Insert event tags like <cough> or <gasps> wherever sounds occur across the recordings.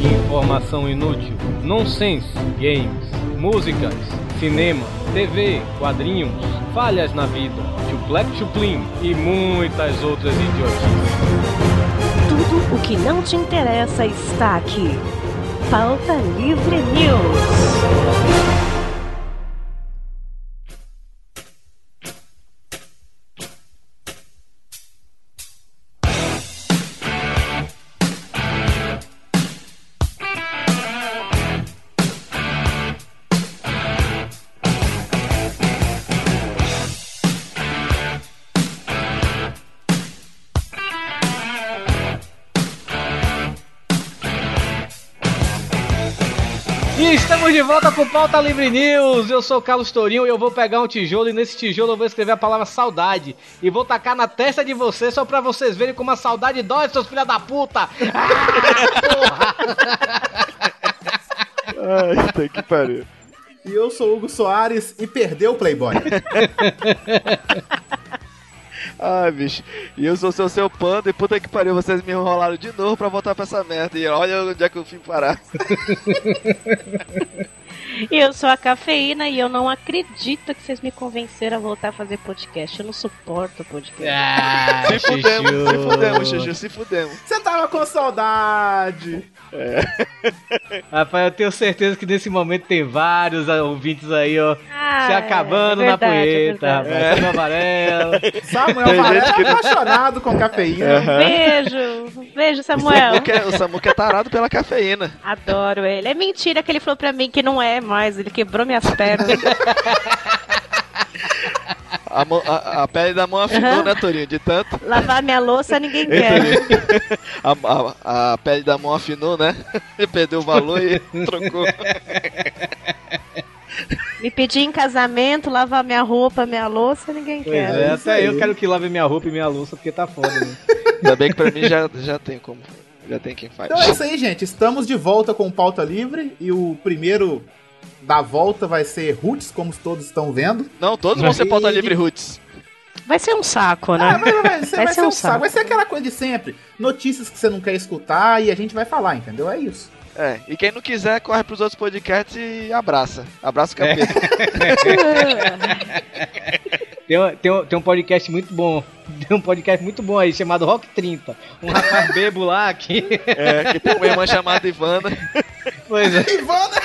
Informação inútil, nonsense, games, músicas, cinema, TV, quadrinhos, falhas na vida, chuplec chuplim e muitas outras idiotices. Tudo o que não te interessa está aqui. Pauta Livre News. Volta Livre News. Eu sou o Carlos Tourinho e eu vou pegar um tijolo e nesse tijolo eu vou escrever a palavra saudade e vou tacar na testa de vocês só pra vocês verem como a saudade dói, seus filha da puta. Ah, <laughs> porra. Ai, tem que pariu. E eu sou o Hugo Soares e perdeu o Playboy. <laughs> Ai, bicho. E eu sou seu seu panda e puta que pariu, vocês me enrolaram de novo pra voltar pra essa merda. E olha onde é que eu fui parar. <laughs> E eu sou a Cafeína e eu não acredito que vocês me convenceram a voltar a fazer podcast. Eu não suporto podcast. Ah, Se fudemos, se chuchu. fudemos, Xuxu, se fudemos. Você tava com saudade. Rapaz, eu tenho certeza que nesse momento tem vários ouvintes aí, ó, Ah, se acabando é na verdade, é poeta, verdade. rapaz. <laughs> Samuel Tem Varela gente que é apaixonado com cafeína. Aham. Beijo, beijo, O Samuel. Samuca, é, o Samuca é tarado pela cafeína. Adoro ele. É mentira que ele falou pra mim que não é mais. Ele quebrou minhas pernas. A, mão- a- a pele da mão afinou, Aham. né, Torinho? De tanto. Lavar minha louça ninguém quer. A, a- a pele da mão afinou, né? Ele <laughs> perdeu o valor e trocou. <laughs> Me pedir em casamento, lavar minha roupa, minha louça, ninguém Pois quer. é, isso até aí. eu quero que lave minha roupa e minha louça, porque tá foda, né? <laughs> Ainda bem que pra mim já, <laughs> já tem como. Já tem quem faz. Então é isso aí, gente. Estamos de volta com o Pauta Livre. E o primeiro da volta vai ser Roots, como todos estão vendo. Não, todos vão ser pauta livre roots. Vai ser um saco, Ah, né? vai, vai, ser, Vai vai ser ser um um saco. saco. Vai ser aquela coisa de sempre. Notícias que você não quer escutar e a gente vai falar, entendeu? É isso. É, e quem não quiser, corre pros outros podcasts e abraça. Abraça o capeta. <laughs> Tem, um- tem, tem um podcast muito bom. Tem um podcast muito bom aí, chamado Rock 30. Um rapaz bebo lá que. <laughs> É, que tem uma irmã chamada Ivana. Pois é. Ivana!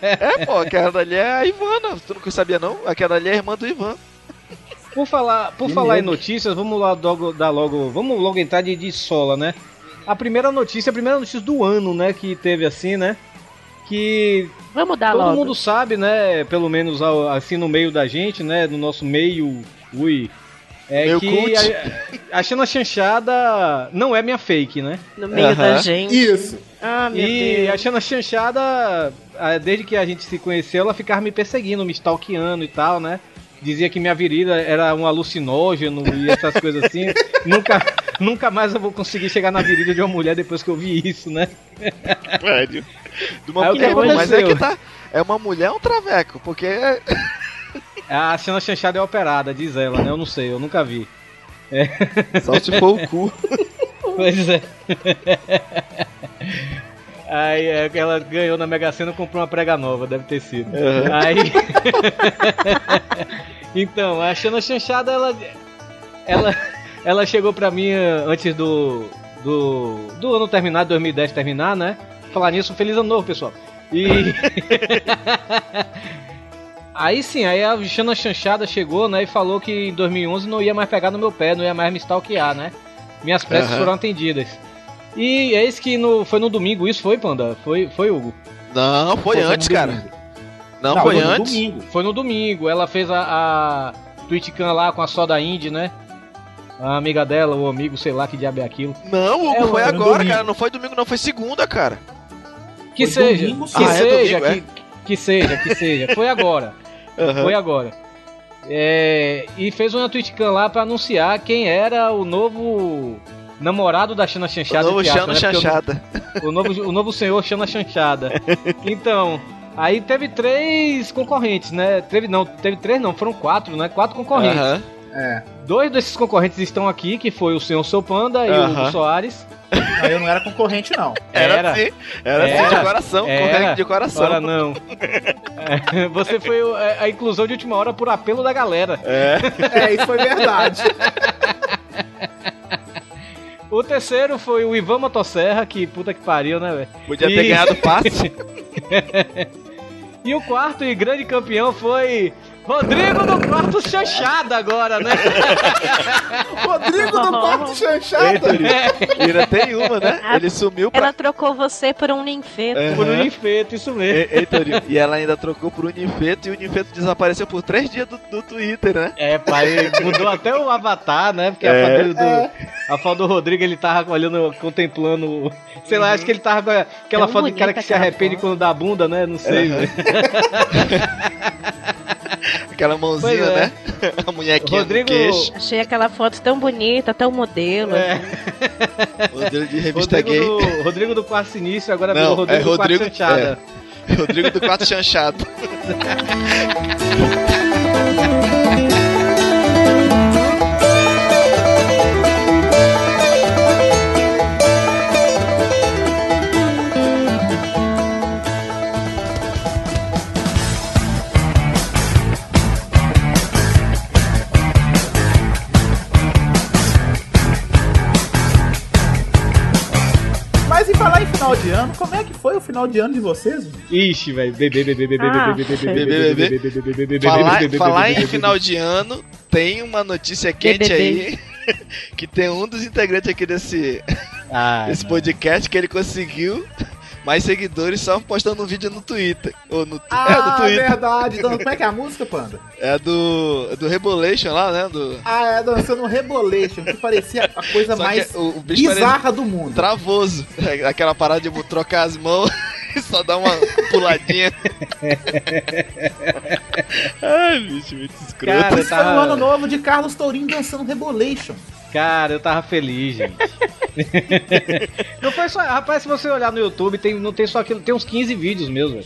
É, pô, aquela dali é a Ivana. Tu não sabia, não? Aquela dali é a irmã do Ivan. Por falar, por Que falar em notícias, vamos lá logo, dar logo. Vamos logo entrar de, de sola, né? A primeira notícia, a primeira notícia do ano, né? Que teve assim, né? Que Vamos dar todo logo. mundo sabe, né? Pelo menos assim no meio da gente, né? No nosso meio. Ui. É Meio que a, a Xana Chanchada não é minha fake, né? No meio da gente. Isso. Ah, meu E Deus. a Xana Chanchada, desde que a gente se conheceu, ela ficava me perseguindo, me stalkeando e tal, né? Dizia que minha virilha era um alucinógeno e essas coisas assim. <laughs> nunca, nunca mais eu vou conseguir chegar na virilha de uma mulher depois que eu vi isso, né? Velho. De uma mulher, mas é que tá. É uma mulher ou um traveco? Porque é- A Xana Chanchada é operada, diz ela, né? Eu não sei, eu nunca vi. Só se for o cu. <laughs> Pois é. Aí é, ela ganhou na Mega Sena e comprou uma prega nova, deve ter sido. Aí. <laughs> então, a Xana Chanchada, ela. Ela, ela chegou pra mim eh, antes do. Do, do ano terminar, 2010 terminar, né? Falar nisso, feliz ano novo, pessoal. E. <laughs> Aí sim, aí a Xana Chanchada chegou, né, e falou que em 2011 não ia mais pegar no meu pé, não ia mais me stalkear, né? Minhas preces Aham. foram atendidas. E é isso que no, foi no domingo, isso foi, Panda? Foi, foi Hugo? Não, foi, no antes, cara. domingo. Não, foi no antes. domingo. Foi no domingo, ela fez a, a TwitchCam lá com a soda indie, né? A amiga dela, o amigo, sei lá que diabo é aquilo. Não, Hugo, É, foi agora, domingo. cara. Não foi domingo, não, foi segunda, cara. Que Foi seja, domingo, que. Ah, é seja, domingo, que, que seja, que seja. Foi agora. <laughs> Aham. Foi agora. É, e fez uma TwitchCam lá pra anunciar quem era o novo namorado da Xana O Chanchada. novo entre Chano aspas, né? Chanchada. O, o novo, o novo senhor Xana Chanchada. <laughs> Então, aí teve três concorrentes, né? Teve não, teve três não, foram quatro, né? Quatro concorrentes. Aham. É. Dois desses concorrentes estão aqui, que foi o Senhor Seu Panda e o. Hugo Soares. <laughs> Não, eu não era concorrente, não. Era, Era. assim. Era, Era. assim de coração. Era. Corrente de coração. Ora não. É, Você foi o- a a inclusão de última hora por apelo da galera. É. É, isso foi verdade. O terceiro foi o Ivan Motosserra, que puta que pariu, né, velho? Podia ter E- ganhado passe. <laughs> E o quarto e grande campeão foi Rodrigo do quarto chanchada agora, né? <laughs> Rodrigo do quarto chanchada. E ainda tem uma, né? Ele sumiu pra. Ela trocou você por um ninfeto. É. Por um infeito, isso mesmo. E, e, e ela ainda trocou por Unifeto e o Unifeto desapareceu por três dias do, do Twitter, né? É, pai, mudou até o avatar, né? Porque a, É. foto dele do, a foto do Rodrigo, ele tava olhando, contemplando. Sei lá, acho que ele tava com aquela Tão foto de cara que se arrepende foto. quando dá a bunda, né? Não sei. velho. <laughs> Aquela mãozinha, é. né? <laughs> A munhequinha Rodrigo- queixo. Achei aquela foto tão bonita, tão modelo. É. <laughs> Modelo de revista Rodrigo gay. do, Rodrigo do quarto sinistro, agora Não, virou Rodrigo é do Rodrigo- quarto chanchada. Rodrigo do Quatro Chanchado. <laughs> final de ano de vocês? Ixi, velho. Ah, Falar, em final de ano, tem uma notícia quente aí. Que tem um dos integrantes aqui desse, Ah, desse podcast que ele conseguiu mais seguidores só postando um vídeo no Twitter. Ou no, <laughs> é, no Ah, Twitter. verdade. Então, como é que é a música, Panda? É do, do Rebolation lá, né? Do, Ah, é dançando um Rebolation, que parecia a coisa só mais o, o bizarra do mundo. travoso. Aquela parada de trocar as mãos <laughs> e só dar uma puladinha. <laughs> Ai, bicho, muito escroto. Cara, no tava, ano novo de Carlos Tourinho dançando Rebolation. Cara, eu tava feliz, gente. <laughs> não foi só. Rapaz, se você olhar no YouTube, tem, não tem só aquilo, tem uns 15 vídeos mesmo.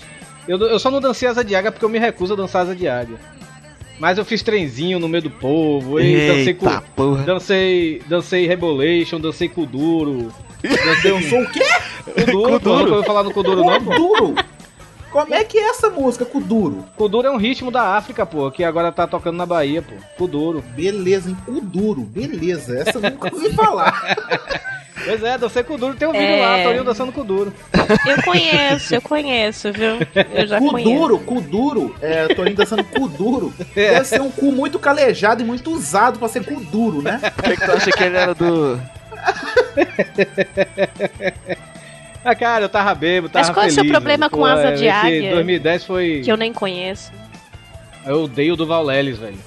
Eu, eu só não dancei asa de águia porque eu me recuso a dançar asa de águia. Mas eu fiz trenzinho no meio do povo, e dancei com. Eita porra. Dancei, dancei Rebolation, dancei Kuduro. <laughs> Dancei um Sou o quê? Kuduro, pô, nunca ouviu falar no Kuduro não, pô? Kuduro? Como é que é essa música, Kuduro? Kuduro é um ritmo da África, pô, que agora tá tocando na Bahia, pô. Kuduro. Beleza, hein? Kuduro, beleza. Essa eu nunca ouvi falar. <laughs> Pois é, dancei Kuduro, tem um vídeo É. lá, Torinho dançando Kuduro. Eu conheço, eu conheço, viu? Eu já conheço. Kuduro, Kuduro. É, Tourinho dançando Kuduro. <laughs> Deve ser um cu muito calejado e muito usado pra ser Kuduro, né? Por que, que tu acha que ele era do. <laughs> Ah, cara, eu tava bêbado, tava Mas qual é o feliz. seu problema velho. com asa é, de esse águia? 2010 foi... Que eu nem conheço. Eu odeio o Durval Lelis, velho.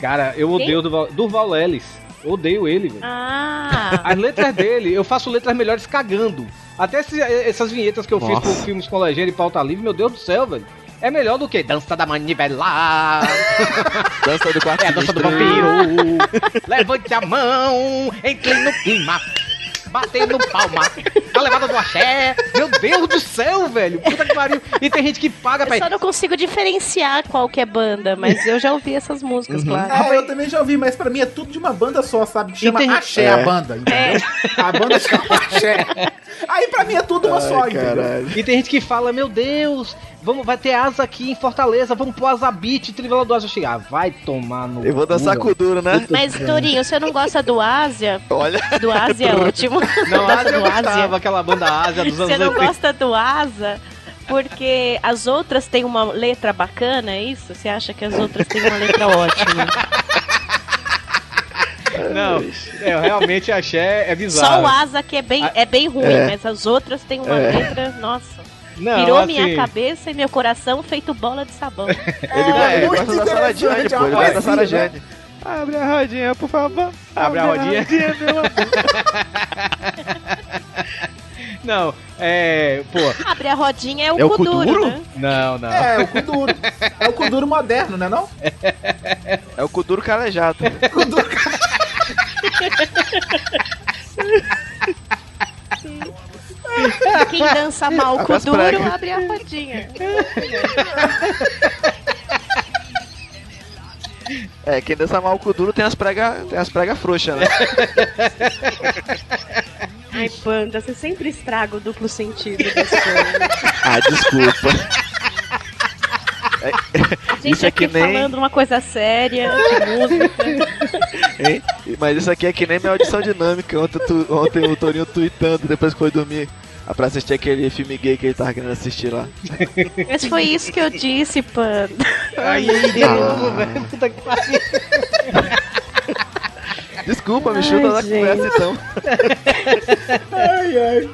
Cara, eu Quem? odeio o Durval, Durval Lelis. Eu odeio ele, velho. Ah, As letras dele, eu faço letras melhores cagando. Até esse- essas vinhetas que eu fiz Nossa. pro filmes com legenda e pauta livre, meu Deus do céu, velho. É melhor do que Dança da Manivela, <laughs> Dança do quarto é a dança do vampiro. Levante a mão, entre no clima, batendo palma, a levada do axé. Meu Deus do céu, velho. Puta que pariu. E tem gente que paga eu pra só não consigo diferenciar qual que é banda, mas eu já ouvi essas músicas, claro. É, eu também já ouvi, mas pra mim é tudo de uma banda só, sabe? Que chama tem- Axé É. a banda, entendeu? A banda chama <laughs> Axé. Aí pra mim é tudo uma só, Ai, entendeu? caralho. E tem gente que fala, meu Deus, vamos, vai ter asa aqui em Fortaleza, vamos pôr asa beat, trivela do asa. Eu chego, ah, vai tomar no. Eu vou dançar cu, com o duro, né? Mas, Torinho, você não gosta do Ásia? Olha. Do Ásia é <laughs> ótimo. Não, gosta Asa eu do Ásia? gostava, aquela banda Ásia dos anos Você não 80. gosta do Asa porque as outras têm uma letra bacana, é isso? Você acha que as outras têm uma letra ótima? Não, é, realmente axé é Só bizarro. o Asa que é bem, é bem ruim, É. mas as outras têm uma É. letra, nossa. Não, Virou assim, minha cabeça e meu coração feito bola de sabão. <laughs> Ele, É, ele muito gosta da Sarah Jane, interessante, pô. Ele é gosta da Sarah né? Jane. Abre a rodinha, por favor. Abre a rodinha. meu amor. <laughs> Não, é. Pô, Abre a rodinha é o É o Kuduro, Kuduro? né? não, não. É, o Kuduro. É o Kuduro moderno, né não? É o Kuduro calejado. <laughs> Kuduro... Quem dança mal as Kuduro, pregas. abre a rodinha. É, quem dança mal com o duro tem as pregas tem as prega frouxas, né? Ai, Panda, você sempre estraga o duplo sentido das coisas. Ah, desculpa. A gente Isso é aqui que nem- falando uma coisa séria, de música. Hein? Mas isso aqui é que nem minha audição dinâmica. Ontem, tu- ontem o Torinho tweetando depois que foi dormir. Ah, Pra assistir aquele filme gay que ele tava querendo assistir lá. Mas foi isso que eu disse, Panda. Ai, de novo, velho. Puta que pariu. Desculpa, me Ai, chuta na conversa então. Ai, ai.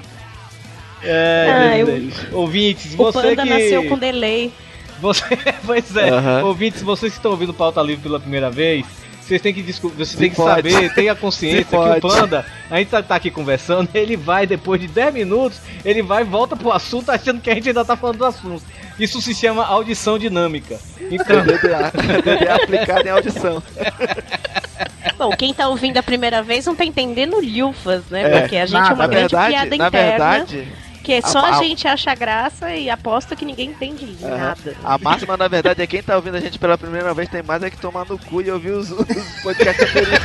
É, Ah, eu- Deus. Ouvintes, O você Panda que... nasceu com delay. Você... <laughs> pois é, Aham. ouvintes, vocês que estão ouvindo Pauta Livre pela primeira vez, vocês têm que desculpa, vocês Se têm que pode. saber, tenha consciência <laughs> que o. Panda, a gente tá, tá aqui conversando, <laughs> ele vai, depois de 10 minutos, ele vai e volta pro assunto achando que a gente ainda tá falando do assunto. Isso se chama audição dinâmica. Então, DDA. DDA aplicado em audição. <laughs> Bom, quem tá ouvindo a primeira vez não tá entendendo lufas, né? É, Porque a gente nada. é uma Na grande verdade, piada na interna. verdade, Que só a- a, a- gente acha graça e aposta que ninguém entende nada. a máxima na verdade é quem tá ouvindo a gente pela primeira vez tem mais é que tomar no cu e ouvir os, os podcasts anteriores.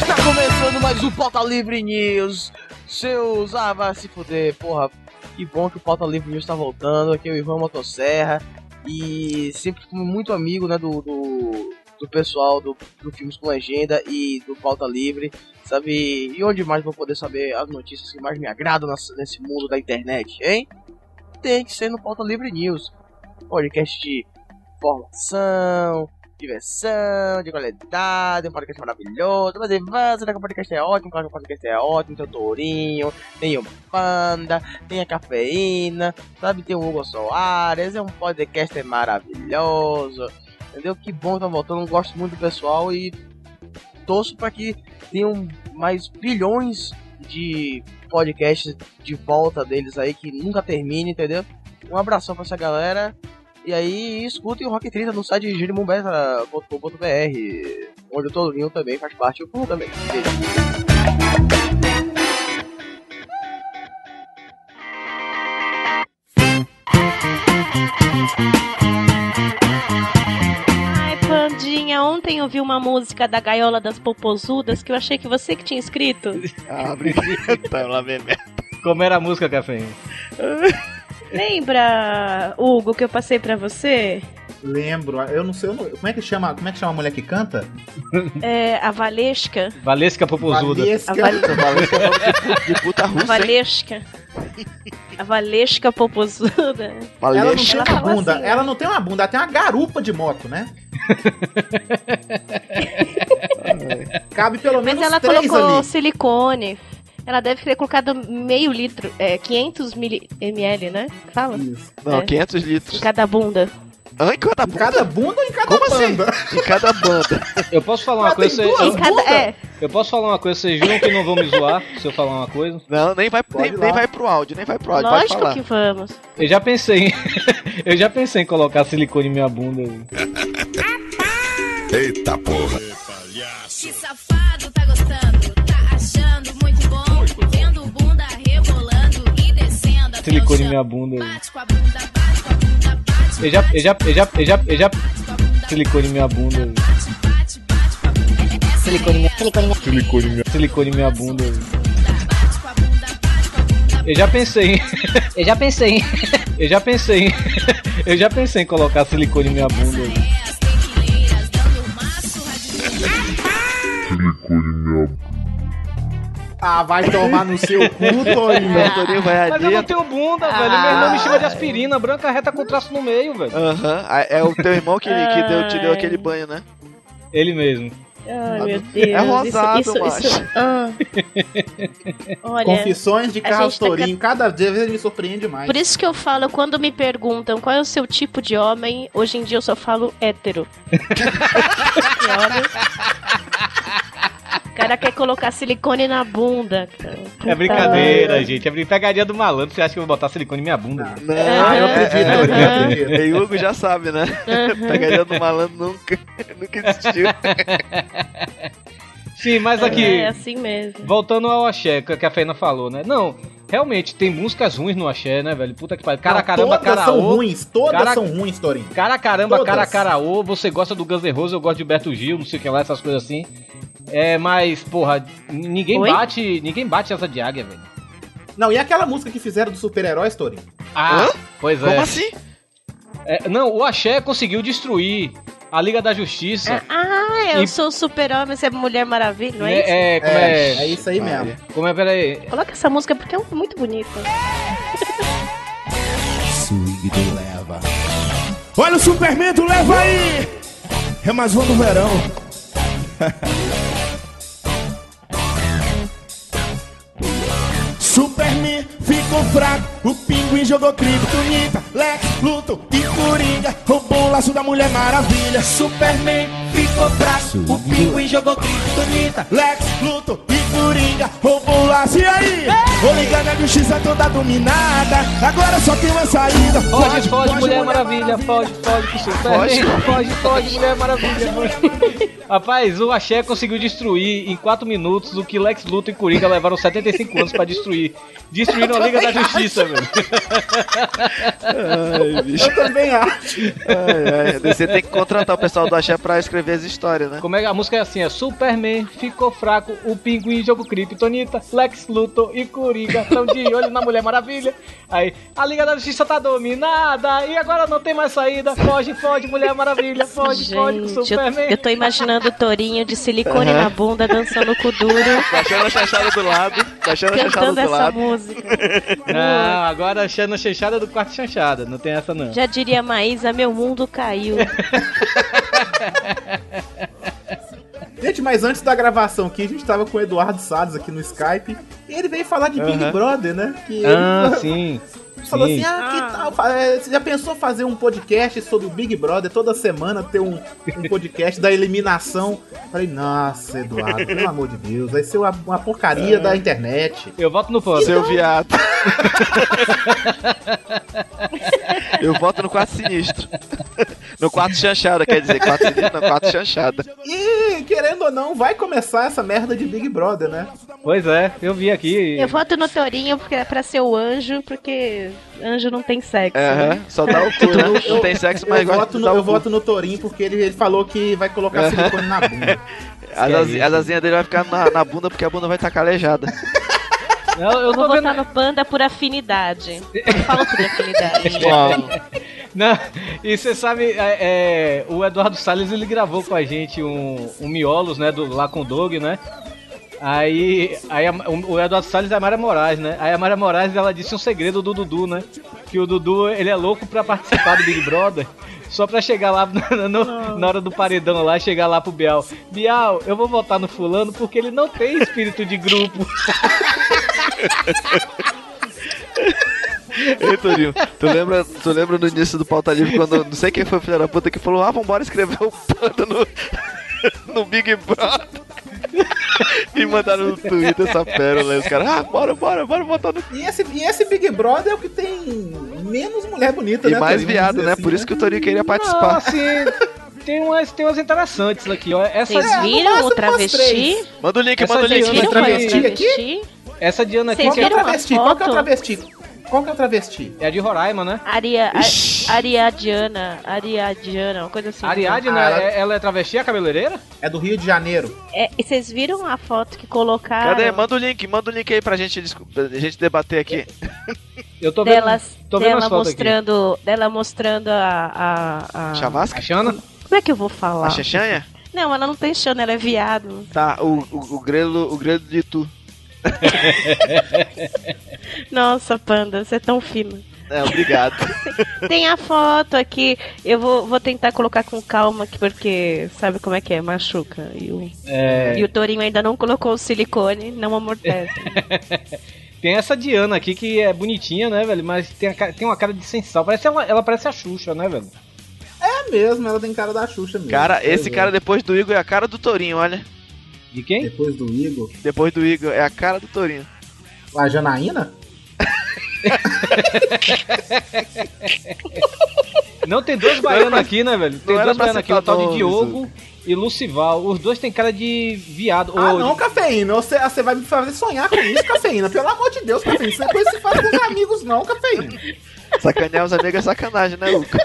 Está começando mais um Pauta Livre News. Seus. Ah, vai se fuder, porra. Que bom que o Pauta Livre News tá voltando. Aqui é o Ivan Motosserra. E sempre fui muito amigo, né, do, do, do pessoal do, do Filmes com Legenda e do Pauta Livre. Sabe? E onde mais vou poder saber as notícias que mais me agradam nesse mundo da internet, hein? Tem que ser no Pauta Livre News. Podcast de informação, diversão, de qualidade, um podcast maravilhoso. Mas será que o podcast é ótimo? Claro que o podcast é ótimo. Tem o Tourinho, tem o Panda, tem a Cafeína, sabe? Tem o Hugo Soares. É um podcast maravilhoso. Entendeu? Que bom tá voltando. Gosto muito do pessoal e torço para que tenham mais bilhões de podcasts de volta deles aí que nunca termine, entendeu? Um abração pra essa galera. E aí, escutem o Rock 30 no site girimumbeta.com.br, onde o Tourinho também faz parte e o Pum também. Beijo. Ai, Pandinha, ontem eu vi uma música da Gaiola das Popozudas que eu achei que você que tinha escrito. Ah, obrigado. <laughs> Tá, lá vem merda. como era a música, Café? <laughs> Lembra, Hugo, que eu passei pra você? Lembro, eu não sei, eu não- como é que chama, como é que chama a mulher que canta? É, a Valesca. Valesca Popozuda. Valesca. A, Val... Tô falando que é nome de puta, russa, hein? Valesca. A Valesca Popozuda. Ela não Valesca. tem Ela uma bunda, assim, ela não tem uma bunda, ela tem uma garupa de moto, né? <laughs> Cabe pelo Mas menos ela três colocou ali. silicone. Ela deve ter colocado meio litro, é, 500 mili- ml, né? Fala? Isso. Não, É. 500 Em litros. cada bunda. Ah, em cada Em bunda? cada bunda ou em cada Como assim? banda? Em cada banda. <laughs> Eu posso falar uma coisa, tem vocês- duas eu, Em cada, bunda? é, eu posso falar uma coisa, vocês juram que não vão me zoar <laughs> se eu falar uma coisa? Não, nem vai, nem, nem vai pro áudio, nem vai pro áudio. Lógico falar. que vamos. Eu já pensei em, <laughs> eu já pensei em colocar silicone em minha bunda. Eita porra. Que safado com a bunda, bate Eu já, eu já, eu já, eu já, eu já bunda, silicone em minha bunda. bate, bate, bate com a bunda. Silicone em minha, silicone em minha, silicone em minha bunda. Bunda, bunda. Eu já pensei eu já pensei eu já pensei eu já pensei em colocar silicone em minha bunda. É dando maço radinho. Ah, vai tomar no seu cu, <laughs> Torinho. O Torinho vai Mas ali. eu não tenho bunda, velho. Meu irmão me chama de aspirina, branca reta com traço no meio, velho. Aham, ah, é o teu irmão que, que deu, te deu Ai. aquele banho, né? Ele mesmo. Ai, Ah, meu é Deus. rosado, isso, isso, isso, ah. Olha, Confissões de Carlos tá Torinho. Cada vez ele me surpreende mais. por isso que eu falo, quando me perguntam qual é o seu tipo de homem, hoje em dia eu só falo hétero. <laughs> Cara quer colocar silicone na bunda, cara. É brincadeira, gente. É brin- pegadinha do malandro. Você acha que eu vou botar silicone em minha bunda? Não, Ah, eu acredito, eu acredito, eu acredito. E Hugo já sabe, né? Pegadinha do malandro nunca, <laughs> nunca existiu. Sim, mas aqui, É assim mesmo. voltando ao axé, que que a Fena falou, né? Não, realmente, tem músicas ruins no axé, né, velho? Puta que pariu. Cara, Não, caramba, todas cara, são ô. ruins, todas Cara- são ruins, Torinho. Cara, caramba, Todas. cara, cara, ô. Você gosta do Guns N' Roses, eu gosto de Beto Gil, não sei o que lá, essas coisas assim. É, mas, porra, ninguém Oi? bate, ninguém bate essa de águia, velho. Não, e aquela música que fizeram dos super-heróis, Torinho? Ah, Hã? pois é. Como assim? É, Não, o axé conseguiu destruir a Liga da Justiça. Ah, eu E- sou o super-homem, você é Mulher Maravilha, não é, isso? é, como é, é, é isso aí mesmo. Como é, peraí. Coloca essa música porque é muito bonita. Swing do leva. Olha o Superman do leva aí! É mais um do verão. <laughs> Superman ficou fraco, o pinguim jogou criptonita, Lex, Luthor e Coringa roubou o laço da Mulher Maravilha. Superman ficou fraco, o pinguim jogou criptonita, Lex, Luthor e Coringa roubou laço. E aí? Vou ligar na justiça toda dominada, agora só tem uma saída. Foge, foge, Mulher Maravilha, foge, foge pro Superman, foge, foge, Mulher Maravilha. foge. <laughs> Rapaz, o Axé conseguiu destruir em 4 minutos o que Lex Luthor e Coringa levaram 75 anos pra destruir. Destruíram a Liga da Justiça, velho. Ai, bicho. Eu também acho. Ai, ai. Você tem que contratar o pessoal do Axé pra escrever as histórias, né? Como é que a música é assim? É Superman ficou fraco, o pinguim jogou Kryptonita, Lex Luthor e Coringa estão de olho na Mulher Maravilha. Aí, a Liga da Justiça tá dominada e agora não tem mais saída. Foge, foge, Mulher Maravilha, foge, foge com Gente, eu, Superman. eu tô imaginando o Torinho de silicone na bunda dançando com o duro, <laughs> Baixando a chanchada do lado, baixando a chanchada cantando do essa lado. música. Não, <laughs> agora achando a chanchada do quarto chanchada, não tem essa não. Já diria Maísa, meu mundo caiu. <laughs> Gente, mas antes da gravação aqui, a gente tava com o Eduardo Salles aqui no Skype. E ele veio falar de Big Aham. Brother, né? Que Ah, ele sim. <laughs> falou sim. assim: ah, que tal? fa- é, Você já pensou fazer um podcast sobre o Big Brother toda semana ter um, um podcast da eliminação? Falei, nossa, Eduardo, pelo amor de Deus, vai ser uma, uma porcaria da internet. Eu voto no pano. Seu viado. <laughs> Eu voto no quarto sinistro. <laughs> No quarto chanchada, quer dizer, sinistro, não, quarto chanchada. E, querendo ou não, vai começar essa merda de Big Brother, né? Pois é, eu vi aqui. Eu voto no Torinho porque é pra ser o anjo, porque anjo não tem sexo. né? Aham, só dá o cu, né? Não tem sexo, mas Eu voto, no, eu voto no Torinho porque ele, ele falou que vai colocar silicone na bunda. <laughs> As asinhas dele vai ficar na, na bunda porque a bunda vai estar calejada. Eu, eu vou vendo. votar no Panda por afinidade. Eu falo por <laughs> afinidade. Não, e você sabe, é, é, o Eduardo Salles ele gravou com a gente um, um Miolos, né, do, lá com o Doug, né? Aí, aí o Eduardo Salles é a Mara Moraes, né? Aí a Mara Moraes ela disse um segredo do Dudu, né? Que o Dudu ele é louco pra participar do Big Brother. Só pra chegar lá <laughs> no- no- na hora do paredão lá, chegar lá pro Bial. Bial, eu vou votar no fulano porque ele não tem espírito de grupo. <laughs> Ei, Torinho, tu lembra, tu lembra no início do Pauta Livre quando não sei quem foi o filho da puta que falou: Ah, vambora escrever o panda no, <laughs> no Big Brother. e mandaram no Twitter essa pérola. E os caras, ah, bora, bora, bora botar no. E esse, e esse Big Brother é o que tem menos mulher bonita, E né? mais Torinho? viado, né? assim, Por isso que o Torinho queria Não, participar. assim, tem umas, tem umas interessantes aqui, ó. Essa, Vocês É, viram máximo o travesti? Manda o link, Essa manda o link. Diana Viram travesti travesti? essa Diana aqui Vocês Qual que é o travesti? Qual que é o travesti? Qual que é o travesti? é a de Roraima, né? Aria, a, Ariadiana, Ariadiana, uma coisa assim. A Ariadne, Ah, ela- É- ela é travesti, a cabeleireira? É do Rio de Janeiro. É, e vocês viram a foto que colocaram Cadê? Manda o link, manda o link aí pra gente, pra gente debater aqui. Eu tô vendo. delas, tô vendo as dela fotos aqui. mostrando, dela mostrando a, a, a- Chavasca? A Xana? Como é que eu vou falar? A Xexanha? Não, ela não tem chana, ela é viado. Tá, o, o, o grelo, o grelo de tu. <laughs> Nossa, panda, você é tão fino. É, obrigado. <laughs> Tem a foto aqui. Eu vou, vou tentar colocar com calma aqui, porque sabe como é que é? Machuca. E o, É, e o Torinho ainda não colocou o silicone, não amortece. <laughs> tem essa Diana aqui que é bonitinha, né, velho? Mas tem, a tem uma cara de sensal. Parece ela, ela parece a Xuxa, né, velho? É mesmo, ela tem cara da Xuxa mesmo. Cara, esse é. cara depois do Igor é a cara do Torinho, olha. De quem? Depois do Igor. Depois do Igor, é a cara do Torinho. A Janaína? <laughs> Não, tem dois baianos aqui, né, velho? Tem Não dois baianos aqui, o tal de Diogo e Lucival. Os dois têm cara de viado. Ah, Ô, não, cafeína. Você, você vai me fazer sonhar com isso, cafeína. Pelo amor de Deus, cafeína. Você depois se faz com os amigos, não, cafeína. Sacanear os amigos é sacanagem, né, Luca?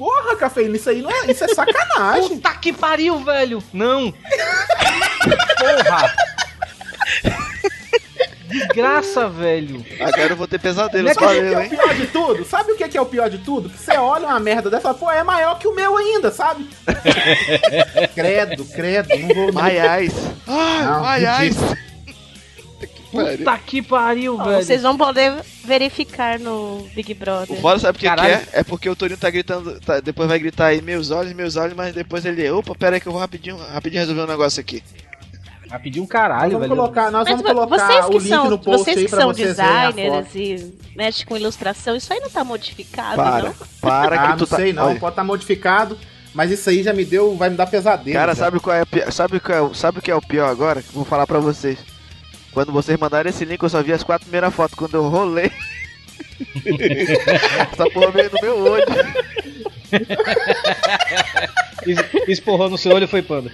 Porra, cafeína, isso aí não é. Isso é sacanagem. Puta que pariu, velho! Não! Porra! Desgraça, velho! Agora eu vou ter Não pesadelos, é que, que é valeu, o hein? pior de tudo? Sabe o que que é o pior de tudo? Que você olha uma merda dessa e fala, pô, é maior que o meu ainda, sabe? <laughs> credo, credo, não vou. Maiais. Ai, Maiais. Puta que pariu, Ó, velho! vocês vão poder verificar no Big O Brother. foda sabe o que, é? É porque o Torinho tá gritando, tá- depois vai gritar aí, meus olhos, meus olhos, mas depois ele, opa, pera aí que eu vou rapidinho, rapidinho resolver um negócio aqui. Nós caralho, vamos velho. colocar, nós Mas vamos colocar vocês o link são, no post vocês aí que pra são vocês verem a foto. designers e mexem com ilustração, isso aí não tá modificado, Para, não? para Ah, que não tu tá... sei não, Olha, pode estar modificado, mas isso aí já me deu, vai me dar pesadelo. Cara, já. sabe qual é sabe qual é, o- sabe o que é o pior agora? Vou falar pra vocês. Quando vocês mandaram esse link, eu só vi as quatro primeiras fotos. Quando eu rolei. <laughs> Essa porra veio no meu olho. Es- Esporrou no seu olho e foi panda.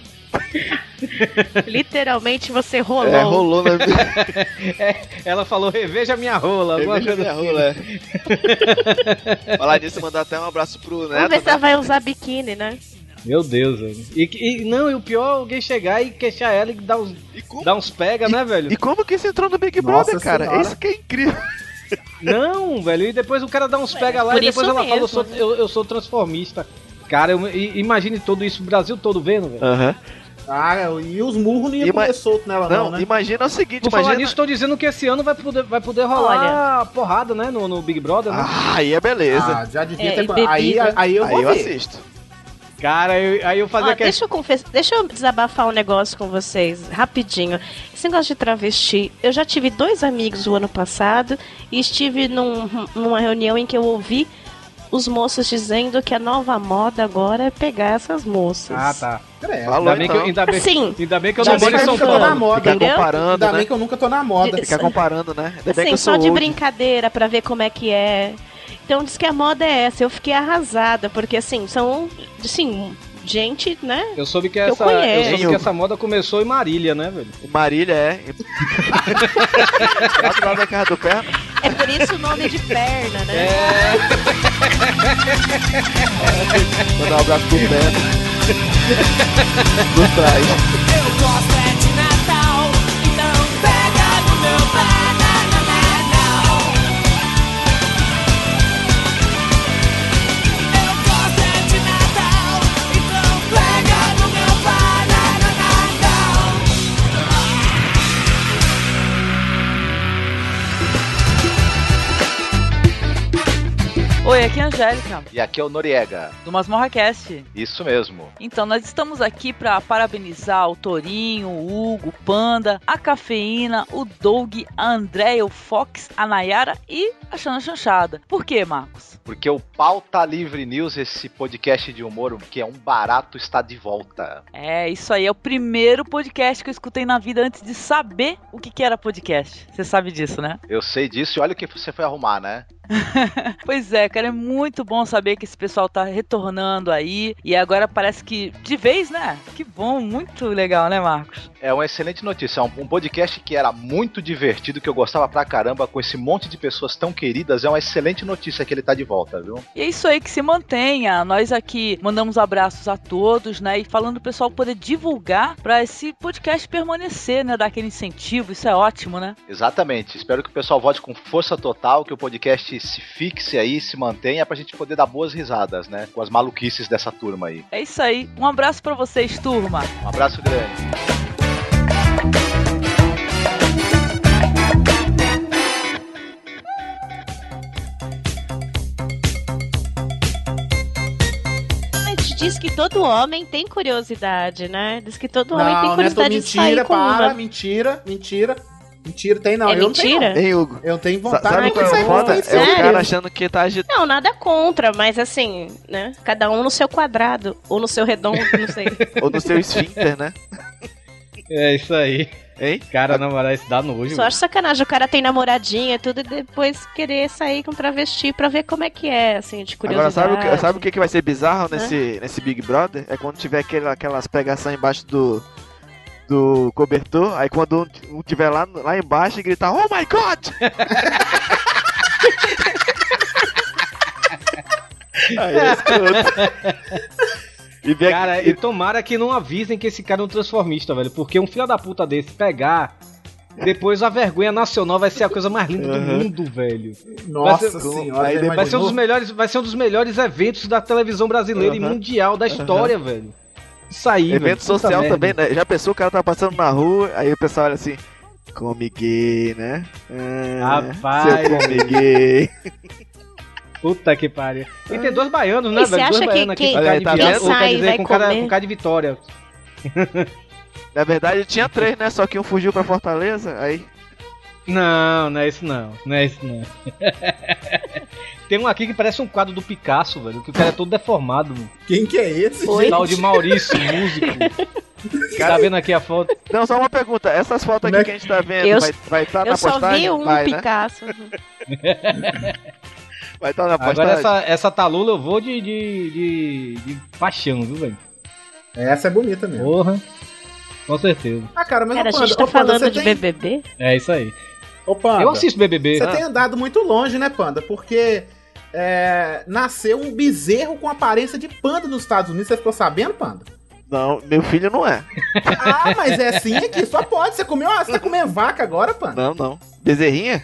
Literalmente você rolou. É, rolou na <laughs> Ela falou, reveja minha rola. Reveja minha assim. rola, é. Falar nisso, mandar até um abraço pro Vamos Neto. ver se ela né? vai usar biquíni, né? Meu Deus, velho. E, e- não, e o pior é alguém chegar e queixar ela e dar uns, E como, dar uns pega, né, velho? e como que isso entrou no Big Nossa Brother, cara? Senhora. Isso que é incrível. Não, velho. E depois o cara dá uns pega lá por e depois isso ela fala, eu mesmo, sou, eu, eu sou transformista. Cara, eu, imagine tudo isso, o Brasil todo vendo, velho. Aham. Ah, e os murros não iam Ima- comer solto nela Não, não, né? imagina o seguinte, Por falar imagina... nisso, tô dizendo que esse ano vai poder, vai poder rolar porrada, né, no, no Big Brother, né? Ah, aí é beleza. Ah, já devia É, ter... e. Aí, aí eu aí eu assisto. Cara, eu- aí eu fazia Ó, que... deixa eu confessar, deixa eu desabafar um negócio com vocês, rapidinho. Esse negócio de travesti, eu já tive dois amigos o ano passado e estive num- numa reunião em que eu ouvi os moços dizendo que a nova moda agora é pegar essas moças. Ah, tá. Credo. Falou Ainda bem, que eu, então. ainda, bem, Assim, ainda bem que eu não moro em que São nunca tô na Paulo. moda. Ficar entendeu? comparando, Ainda né? bem que eu nunca tô na moda. Ficar comparando, né? Ainda bem que Assim, eu sou só de brincadeira pra ver como é que é. Então diz que a moda é essa. Eu fiquei arrasada, porque assim, são assim, gente, né? Eu soube que Eu essa, conheço. eu soube que essa moda começou em Marília, né, velho? Marília, é. <laughs> Lá do lado da casa do pé. É por isso o nome de perna, né? Mandar um abraço pro pé. Por trás. Eu gosto é Oi, aqui é a Angélica, E aqui é o Noriega. do Masmorra Cast. Isso mesmo. Então, nós estamos aqui para parabenizar o Torinho, o Hugo, o Panda, a Cafeína, o Doug, a Andréia, o Fox, a Nayara e a Xana Chanchada. Por quê, Marcos? Porque o Pauta Livre News, esse podcast de humor que é um barato, está de volta. É, isso aí é o primeiro podcast que eu escutei na vida antes de saber o que, que era podcast. Você sabe disso, né? Eu sei disso e olha o que você foi arrumar, né? <laughs> Pois é, cara, é muito bom saber que esse pessoal tá retornando aí. E agora parece que de vez, né? Que bom, muito legal, né, Marcos? É uma excelente notícia. Um, um podcast que era muito divertido, que eu gostava pra caramba, com esse monte de pessoas tão queridas. É uma excelente notícia que ele tá de volta, viu? E é isso aí que se mantenha. Nós aqui mandamos abraços a todos, né? E falando do pessoal poder divulgar pra esse podcast permanecer, né? Dar aquele incentivo, isso é ótimo, né? Exatamente. Espero que o pessoal volte com força total, que o podcast se fixe aí, se mantenha, pra gente poder dar boas risadas, né? Com as maluquices dessa turma aí. É isso aí. Um abraço pra vocês, turma. Um abraço grande. A gente diz que todo homem tem curiosidade, né? Diz que todo homem tem Não, Neto, curiosidade de sair mentira, com para, uma. mentira, mentira. Mentira, tem não. É eu não tenho, mentira? Hein, Hugo? não. Eu tenho vontade Sabe de qual é sair foda? É o cara achando que tá agitando. Não, nada contra, mas assim, né? Cada um no seu quadrado. Ou no seu redondo, não sei. <laughs> Ou no seu esfíncter, né? É isso aí. Hein? Cara, namorar isso dá nojo. Só acho sacanagem. O cara tem namoradinha e tudo, e depois querer sair com travesti pra ver como é que é, assim, de Agora, curiosidade. sabe o, que, sabe o que, que vai ser bizarro nesse, nesse Big Brother? É quando tiver aquelas pegações embaixo do, do cobertor, aí quando um, um tiver lá, lá embaixo e gritar, Oh my God! <laughs> aí é escroto. E ver Cara, aqui- e tomara que não avisem que esse cara é um transformista, velho. Porque um filho da puta desse pegar, depois a vergonha nacional vai ser a coisa mais linda do mundo, velho. Nossa Vai ser- senhora, Vai ser, um dos melhores, vai ser um dos melhores eventos da televisão brasileira e Aham. mundial da história, velho. Isso aí, velho. Evento social merda. também, né? Já pensou, o cara tá passando na rua, aí o pessoal olha assim, come gay, né? Ah, Rapaz. Seu come gay. <laughs> Puta que pariu. E tem dois baianos, né, E você acha que aqui quem- cara tá vendo? Sai, dizer, vai com cara, comer. com cara de vitória. <laughs> Na verdade tinha três, né? Só que um fugiu pra Fortaleza, aí... Não, não é isso não. Não é isso não. <laughs> Tem um aqui que parece um quadro do Picasso, velho. Que o cara é todo deformado. mano. Quem que é esse, Oi? gente? Tal de Maurício, músico. Tá vendo aqui a foto? Não, só uma pergunta, essas fotos Como aqui é que a gente tá vendo, Eu- vai estar tá Eu na só postagem? vi um vai, né? Picasso. <laughs> Vai estar na Agora postagem? essa, essa Talula eu vou de, de, de, de paixão, viu, velho? Essa é bonita mesmo. Porra. Com certeza. Ah, cara, mas Cara, a gente tá ô, Panda, falando de tem... BBB? É isso aí. Ô, Panda, Eu assisto BBB. Você tem andado muito longe, né, Panda? Porque é, nasceu um bezerro com aparência de panda nos Estados Unidos. Você ficou sabendo, Panda? Não, meu filho não é. Ah, mas é assim aqui, só pode. Você comeu, ah, você tá comendo vaca agora, Panda? Não, não. Bezerrinha?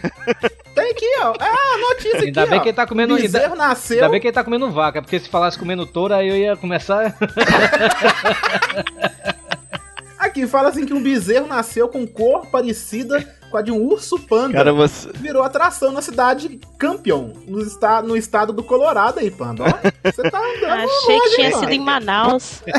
Tem aqui, ó. É a notícia aqui, Ainda bem ó. que ele tá comendo. O Ainda, bezerro nasceu. ainda bem que ele tá comendo vaca, porque se falasse comendo touro, aí eu ia começar. <laughs> Aqui fala assim que um bezerro nasceu com cor parecida com a de um urso panda. Cara, você... Virou atração na cidade de Campion, no, esta, no estado do Colorado aí, Panda. Ó, você tá andando <laughs> Achei que longe, tinha hein, sido mano? em Manaus. <laughs>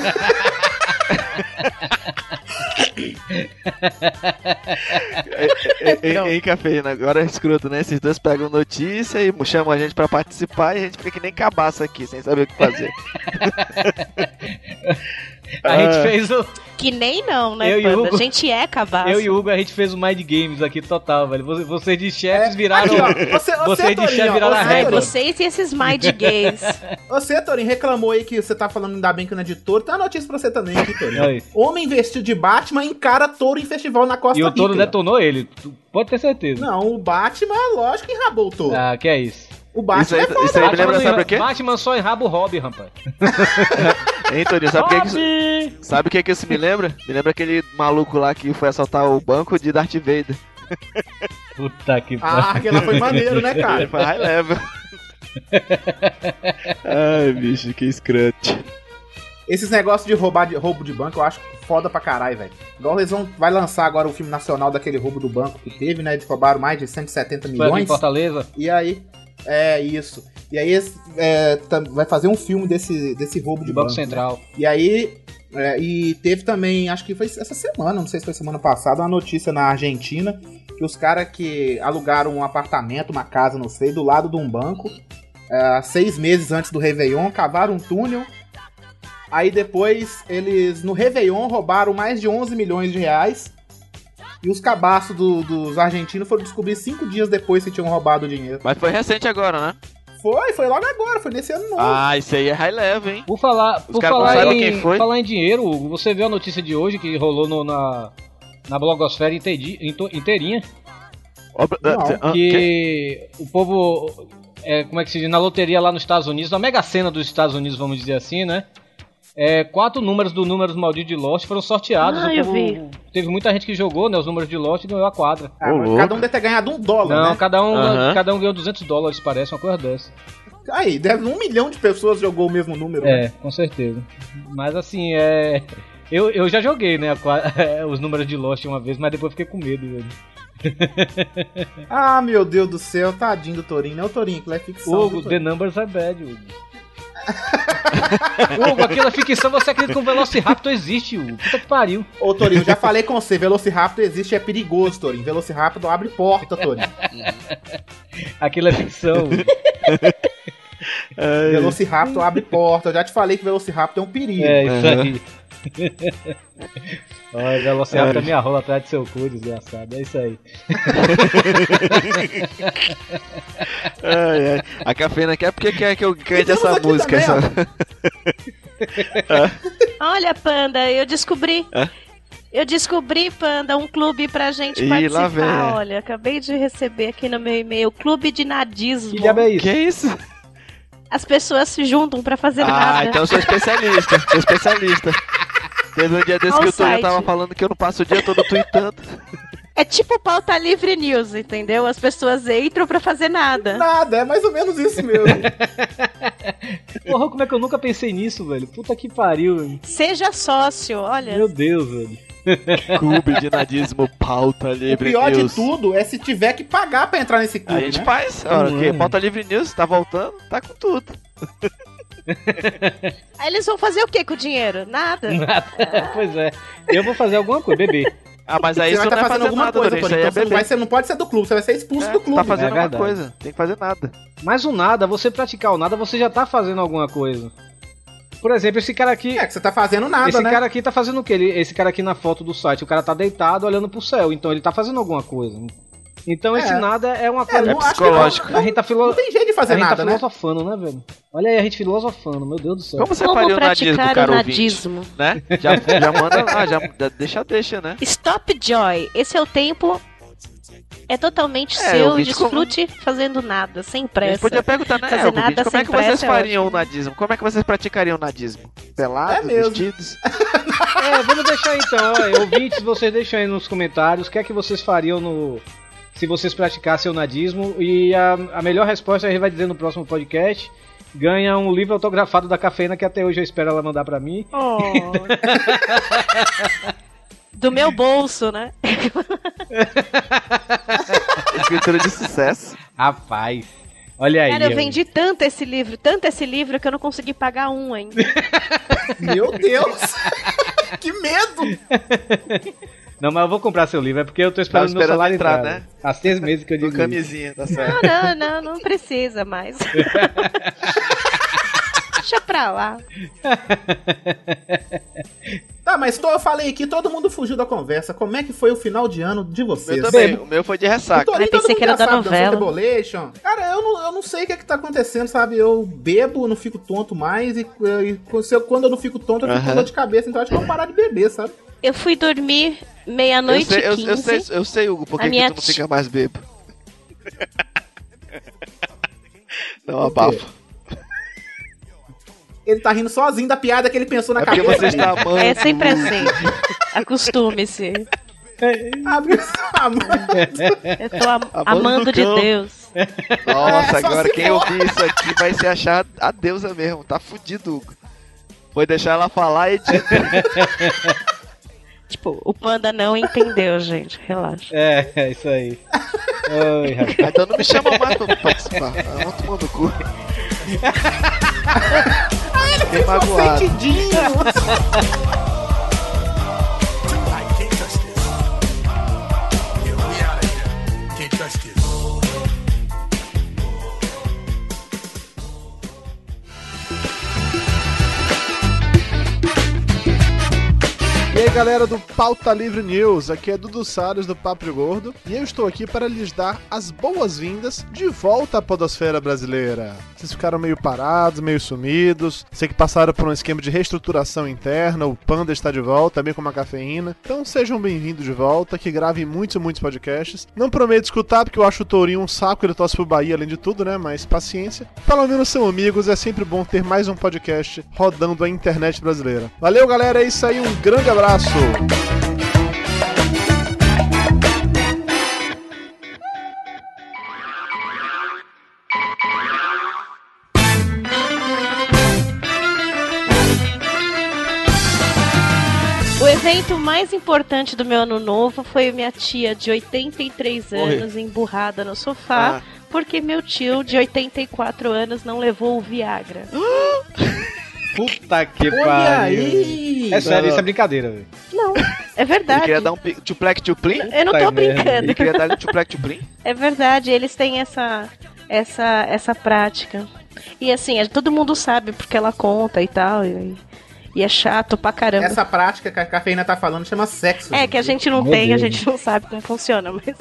Ei, ei, cafeína, agora é escroto, né? Esses dois pegam notícia e chamam a gente pra participar e a gente fica que nem cabaça aqui, sem saber o que fazer. <laughs> A gente Ah. fez o. Que nem não, né, Eu e Panda? Hugo- A gente é cabaço. Eu e o Hugo, a gente fez o Mind Games aqui total, velho. Você- Vocês de chefes É, viraram. aqui, ó, você, você, Vocês de Torinho, chefe ó, viraram a você, régua. Torinho, Vocês e esses mind gays. <laughs> Você, Torinho, reclamou aí que você tá falando ainda bem que não é de touro. Tem uma notícia pra você também aqui, Torinho. Aí. Homem vestido de Batman encara touro em festival na Costa E o Rica. touro detonou ele. Pode ter certeza. Não, o Batman, lógico que enrabou o touro. Ah, que é isso. O Batman Isso aí- é foda. isso aí me lembra, sabe quê? Batman só enraba o Hobby, rapaz. <laughs> Hein, Toninho, sabe o que, que isso... Hobby! Sabe o que, que isso me lembra? Me lembra aquele maluco lá que foi assaltar o banco de Darth Vader. Puta que Ah, pariu. aquela foi maneiro, né, cara? foi high level. <laughs> Ai, bicho, que scrunch. Esses negócios de roubar de roubo de banco eu acho foda pra caralho, velho. Igual eles vão vai lançar agora o filme nacional daquele roubo do banco que teve, né? Eles roubaram mais de 170 Foi aqui em milhões. Fortaleza. E aí, é isso. E aí é, vai fazer um filme desse, desse roubo de Banco banco. né? Central. E aí, é, e teve também, acho que foi essa semana, não sei se foi semana passada, uma notícia na Argentina que os caras que alugaram um apartamento, uma casa, não sei, do lado de um banco, é, seis meses antes do Réveillon, cavaram um túnel. Aí depois eles, no Réveillon, roubaram mais de 11 milhões de reais. E os cabaços do- dos argentinos foram descobrir cinco dias depois que tinham roubado o dinheiro. Mas foi recente agora, né? Foi, foi logo agora, foi nesse ano novo. Ah, isso aí é high level, hein? Por falar, por falar, em, quem foi? falar em dinheiro, Hugo, você viu a notícia de hoje que rolou no- na, na blogosfera inteirinha? Obra- Não, ah, que- que o povo, é, como é que se diz, na loteria lá nos Estados Unidos, na mega cena dos Estados Unidos, vamos dizer assim, né? É, quatro números do números malditos de Lost foram sorteados. Ah, O eu povo- vi. Teve muita gente que jogou, né? Os números de Lost e ganhou a quadra. Ah, louco. cada um deve ter ganhado um dólar, Não, né? cada, um, Aham. cada um ganhou 200 dólares, parece, uma coisa dessa. Aí, deve um milhão de pessoas jogou o mesmo número. né? É, com certeza. Mas assim, é. Eu, eu já joguei, né, a <laughs> os números de Lost uma vez, mas depois fiquei com medo, velho. Ah, meu Deus do céu, tadinho do Torinho, né? O Torinho, que é ficção. Hugo, viu, the numbers are bad, Hugo. <laughs> Hugo, aquilo é ficção, você acredita que um Velociraptor existe, Hugo? Puta que pariu. Ô, Torinho, eu já falei com você, Velociraptor existe, é perigoso, Torinho. Velociraptor abre porta, Torinho. Aquilo é ficção. Ai, Velociraptor abre porta. Eu já te falei que Velociraptor é um perigo. É, isso aí. Olha, Velociraptor minha rola atrás do seu cu, desgraçado. É isso aí. Ai, ai. A cafeína quer porque quer que eu cante essa música. Essa... <laughs> Olha, Panda, eu descobri. Hã? Eu descobri, Panda, um clube pra gente Ih, lá participar. vem. Olha, acabei de receber aqui no meu e-mail, Clube de Nadismo. Que diabo é isso? Que isso? As pessoas se juntam pra fazer Ah, nada. então eu sou especialista. Sou especialista. <laughs> Teve um dia desse Olha que o o site. tava falando que eu não passo o dia todo tweetando. É tipo pauta livre news, entendeu? As pessoas entram pra fazer nada. Nada, é mais ou menos isso mesmo. <laughs> Porra, como é que eu nunca pensei nisso, velho? Puta que pariu, velho. Seja sócio, olha. Meu Deus, velho. Clube de <laughs> nadismo, pauta O livre pior news. de tudo é se tiver que pagar pra entrar nesse A clube, gente né? faz. Olha, Hum, que hum. pauta livre news, tá voltando, tá com tudo. <laughs> <laughs> Aí eles vão fazer o que com o dinheiro? Nada. <laughs> pois é. Eu vou fazer alguma coisa, bebê. Ah, mas aí Você vai estar é fazendo fazer alguma nada, coisa, aí Então é você não, vai, você não pode ser do clube, você vai ser expulso É, do clube. Tá fazendo É alguma verdade. coisa, tem que fazer nada. Mas o nada, você praticar o nada, você já tá fazendo alguma coisa. Por exemplo, esse cara aqui. É, que você tá fazendo nada, esse né? cara aqui tá fazendo o quê? Ele- esse cara aqui na foto do site, o cara tá deitado olhando pro céu, então ele tá fazendo alguma coisa. Então esse É. nada é uma É, coisa. que psicológico. não, A gente tá, filo... não tem jeito de a fazer gente nada, tá né? filosofando, né, velho? Olha aí a gente filosofando, meu Deus do céu. Como você Como faria o nadismo, praticar cara o ouvinte? nadismo? Né? Já, já manda lá, já deixa, deixa, né? Stop Joy. Esse é o tempo. É totalmente É, seu, desfrute fazendo nada, sem A gente pressa. podia perguntar, né, Fazer nada como é que vocês é fariam o nadismo? Como é que vocês praticariam o nadismo? Pelados, É mesmo. vestidos? <laughs> É, vamos deixar então, ó, ouvintes, vocês deixam aí nos comentários o que é que vocês fariam no. Se vocês praticassem o nadismo. E a, a melhor resposta a gente vai dizer no próximo podcast. Ganha um livro autografado da cafeína que até hoje eu espero ela mandar pra mim. Oh. <laughs> Do meu bolso, né? <laughs> Escritura de sucesso. Rapaz, olha aí. Cara, eu vendi tanto esse livro, tanto esse livro que eu não consegui pagar um ainda. <laughs> Meu Deus! que medo! Não, mas eu vou comprar seu livro, é porque eu tô esperando, Tava meu esperando salário entrar, entrar. né? Há seis meses que eu <laughs> Com digo isso. camisinha, tá certo. Não, não, não, não precisa mais. <laughs> Deixa pra lá. Tá, mas tô, eu falei aqui, todo mundo fugiu da conversa. Como é que foi o final de ano de vocês? meu também, o meu foi de ressaca. Torinho, Ai, todo pensei que era da sabe, novela. Cara, eu não, eu não sei o que é que tá acontecendo, sabe? Eu bebo, não fico tonto mais, e, e eu- quando eu não fico tonto, eu fico com Aham. dor de cabeça, então acho que eu vou parar de beber, sabe? Eu fui dormir Eu meia-noite e eu, eu 15. sei, eu sei, Hugo, por A que, tu não fica mais bebo? <laughs> Não, quê? abafa. Ele tá rindo sozinho da piada que ele pensou na É cabeça. você está amando. É sempre assim. Acostume-se. Abre a mão. Eu tô am- amando do de cão. Deus. Nossa, É, agora quem for. ouvir isso aqui vai se achar a deusa mesmo. Tá fudido, Hugo. Foi deixar ela falar e. <laughs> Tipo, o panda não entendeu, gente. Relaxa. É, é isso aí. Oi, rapaz. Então não me chama mais pra participar. Vamos tomar no cu. Fiquei magoado. Sentidinho. Galera do Pauta Livre News, aqui é Dudu Salles do Papo Gordo e eu estou aqui para lhes dar as boas-vindas de volta à podosfera brasileira. Vocês ficaram meio parados, meio sumidos, sei que passaram por um esquema de reestruturação interna, o Panda está de volta, também com uma cafeína. Então sejam bem-vindos de volta, que gravem muitos e muitos podcasts. Não prometo escutar porque eu acho o Tourinho um saco, ele torce pro Bahia além de tudo, né? Mas paciência. Pelo menos são amigos, é sempre bom ter mais um podcast rodando a internet brasileira. Valeu galera, é isso aí, um grande abraço. O evento mais importante do meu ano novo foi minha tia de 83 Oi. anos emburrada no sofá, Ah. porque meu tio de 84 anos não levou o Viagra. <gasps> <laughs> Puta que pariu. É sério, Não. isso é brincadeira, velho. Não, é Ele verdade. queria dar um tuplec tuplim? Eu não tô brincando. Ele queria dar um tuplec tuplim? É verdade, eles têm essa essa essa prática. E assim, é- todo mundo sabe porque ela conta e tal. E, E é chato pra caramba. Essa prática que a cafeína tá falando chama sexo. É que a gente não Meu tem, a Deus. gente não sabe como funciona, mas.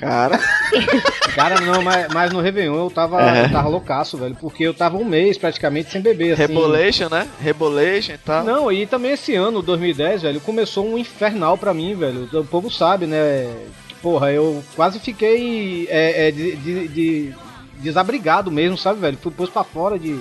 Cara, <laughs> Cara, não, mas, mas no Réveillon eu tava, É. eu tava loucaço, velho. Porque eu tava um mês praticamente sem beber, assim. Rebolation, né? Rebolation e tal. Não, e também esse ano, 2010, velho, começou um infernal pra mim, velho. O povo sabe, né? Porra, eu quase fiquei é, é, de, de- de- desabrigado mesmo, sabe, velho? Fui posto pra fora de,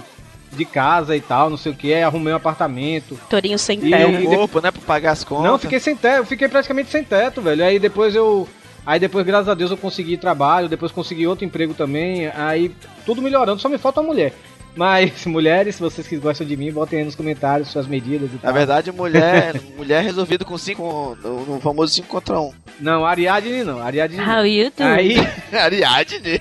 de casa e tal, não sei o que, arrumei um apartamento. Torinho sem E- terra. e- o corpo, né? Pra pagar as contas. Não, eu fiquei sem teto, eu fiquei praticamente sem teto, velho. Aí depois eu. Aí depois, graças a Deus, eu consegui trabalho, depois consegui outro emprego também. Aí tudo melhorando, só me falta uma mulher. Mas, <laughs> mulheres, se vocês que gostam de mim, botem aí nos comentários suas medidas e Na tal. verdade, mulher, <laughs> mulher resolvido com 5 no, no famoso 5 contra 1. Um. Não, Ariadne não, Ariadne não. How you do? Aí, <laughs> Ariadne.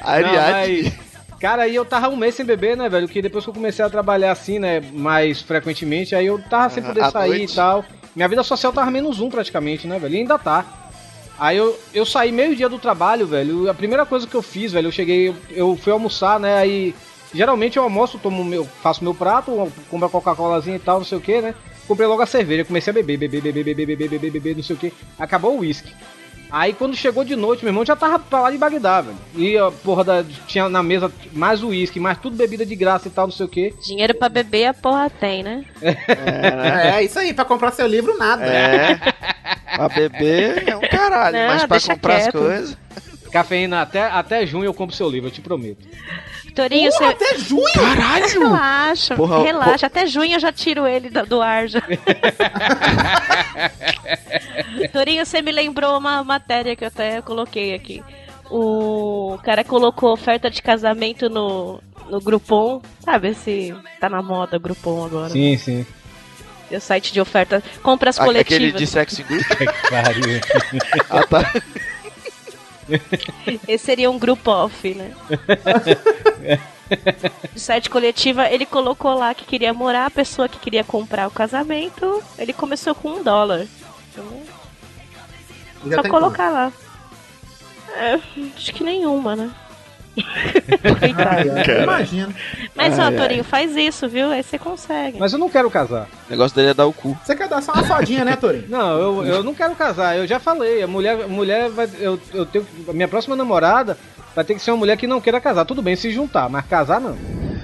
Não, Ariadne. mas, cara, aí eu tava um mês sem beber, né, velho? Que depois que eu comecei a trabalhar assim, né, mais frequentemente, aí eu tava sem poder sair noite. e tal. Minha vida social tava menos um praticamente, né, velho? E ainda tá. Aí eu, eu saí meio dia do trabalho, velho. A primeira coisa que eu fiz, velho, eu cheguei, eu, fui almoçar, né? Aí geralmente eu almoço, tomo meu, faço meu prato, compro a Coca-Colazinha e tal, não sei o que, né? Comprei logo a cerveja, comecei a beber, beber, beber, beber, beber, beber, beber, não sei o que. Acabou o uísque. Aí quando chegou de noite, meu irmão já tava pra lá de Bagdá, velho. E a porra da, tinha na mesa mais uísque, mais tudo bebida de graça e tal, não sei o que. Dinheiro pra beber a porra tem, né? É, isso aí, pra comprar seu livro, nada. É. Pra beber é um caralho, Não, mas pra comprar quieto. as coisas. Cafeína, até, até junho eu compro seu livro, eu te prometo. Torinho, Porra, você. até junho! Caralho! Relaxa, Porra, relaxa. Até junho eu já tiro ele do, do ar já. <laughs> Torinho, você me lembrou uma matéria que eu até coloquei aqui. O cara colocou oferta de casamento no, no Groupon. Sabe se tá na moda Groupon agora? Sim, sim. O site de oferta. Compras A- Aquele coletivas. de sexo em grupo. <laughs> Ah, tá. <laughs> Esse seria um group off, né? <laughs> De site coletiva, ele colocou lá que queria morar, a pessoa que queria comprar o casamento, ele começou com um dólar. Então, só colocar lá. É, acho que nenhuma, né? Cara. Imagina. Mas, ó, Ai, ai. Torinho, faz isso, viu? Aí você consegue. Mas eu não quero casar. O negócio dele é dar o cu. Você quer dar só uma fodinha, né, Torinho? Não, eu, eu não quero casar. Eu já falei. A mulher, mulher vai. Eu, eu tenho. A minha próxima namorada vai ter que ser uma mulher que não queira casar. Tudo bem se juntar, mas casar não.